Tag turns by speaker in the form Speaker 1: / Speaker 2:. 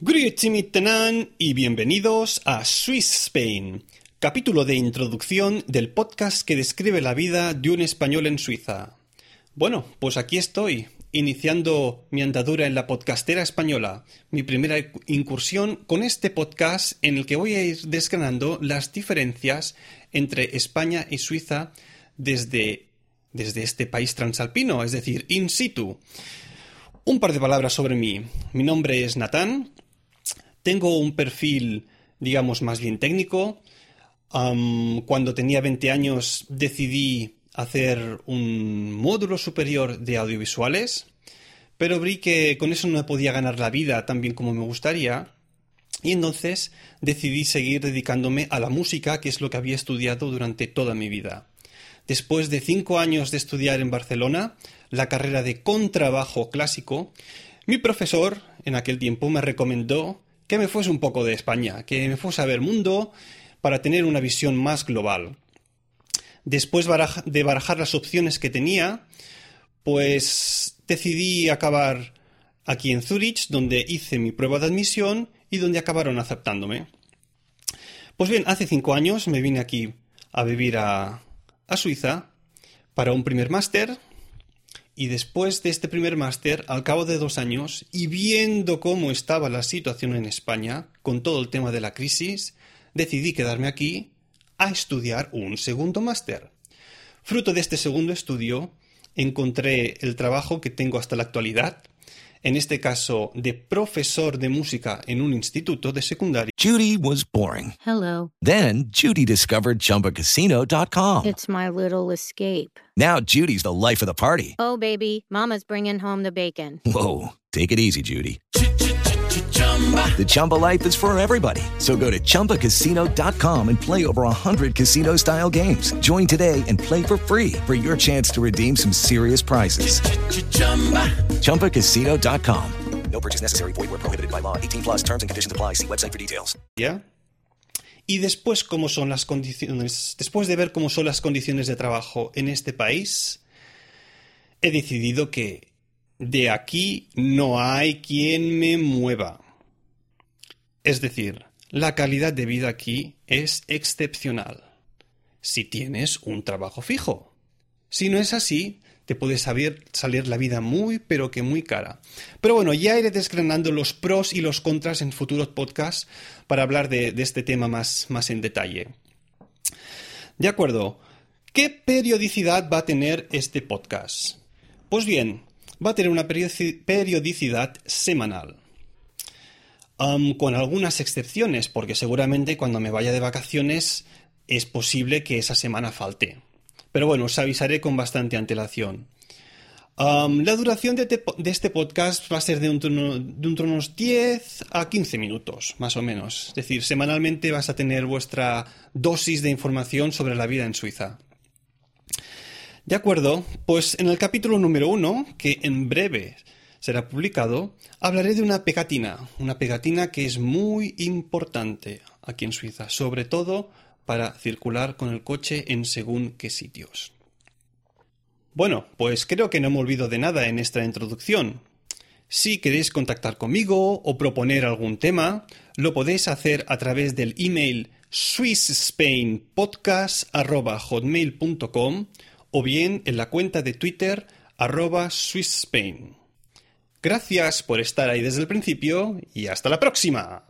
Speaker 1: Grüezi y bienvenidos a Swiss Spain, capítulo de introducción del podcast que describe la vida de un español en Suiza. Bueno, pues aquí estoy, iniciando mi andadura en la podcastera española, mi primera incursión con este podcast en el que voy a ir desgranando las diferencias entre España y Suiza desde, desde este país transalpino, es decir, in situ. Un par de palabras sobre mí. Mi nombre es Natán, tengo un perfil, digamos, más bien técnico. cuando tenía 20 años decidí hacer un módulo superior de audiovisuales, pero vi que con eso no podía ganar la vida tan bien como me gustaría, y entonces decidí seguir dedicándome a la música, que es lo que había estudiado durante toda mi vida. Después de cinco años de estudiar en Barcelona la carrera de contrabajo clásico, mi profesor en aquel tiempo me recomendó que me fuese un poco de España, que me fuese a ver mundo para tener una visión más global. Después de barajar las opciones que tenía, pues decidí acabar aquí en Zurich, donde hice mi prueba de admisión y donde acabaron aceptándome. Pues bien, hace cinco años me vine aquí a vivir a, a Suiza para un primer máster y después de este primer máster, al cabo de dos años, y viendo cómo estaba la situación en España, con todo el tema de la crisis, decidí quedarme aquí a estudiar un segundo máster. Fruto de este segundo estudio, encontré el trabajo que tengo hasta la actualidad, en este caso de profesor de música en un instituto de secundaria.
Speaker 2: Judy was boring.
Speaker 3: Hello.
Speaker 2: Then Judy discovered chumbacasino.com.
Speaker 3: It's my little escape.
Speaker 2: Now Judy's the life of the party.
Speaker 3: Oh baby, mama's bringing home the bacon.
Speaker 2: Whoa, take it easy, Judy. The Chumba life is for everybody. So go to ChumbaCasino.com and play over 100 casino style games. Join today and play for free for your chance to redeem some serious prizes. ChumbaCasino.com.
Speaker 4: No purchase necessary. Void where prohibited by law. 18 plus terms and conditions apply. See website for details.
Speaker 1: Yeah. Y después, ¿cómo son las condiciones? Después de ver cómo son las condiciones de trabajo en este país, he decidido que de aquí no hay quien me mueva. Es decir, la calidad de vida aquí es excepcional. Si tienes un trabajo fijo. Si no es así, te puede salir, la vida muy, pero que muy cara. Pero bueno, ya iré desgranando los pros y los contras en futuros podcasts para hablar de, de este tema más, más en detalle. De acuerdo, ¿qué periodicidad va a tener este podcast? Pues bien, va a tener una periodicidad semanal. Con algunas excepciones, porque seguramente cuando me vaya de vacaciones es posible que esa semana falte. Pero bueno, os avisaré con bastante antelación. la duración de, este podcast va a ser de, un de unos 10 a 15 minutos, más o menos. Es decir, semanalmente vas a tener vuestra dosis de información sobre la vida en Suiza. De acuerdo, pues en el capítulo número uno, que en breve será publicado, hablaré de una pegatina, una pegatina que es muy importante aquí en Suiza, sobre todo para circular con el coche en según qué sitios. Bueno, pues creo que no me olvido de nada en esta introducción. Si queréis contactar conmigo o proponer algún tema, lo podéis hacer a través del email swissspainpodcast.hotmail.com o bien en la cuenta de Twitter arroba SwissSpain. Gracias por estar ahí desde el principio y hasta la próxima.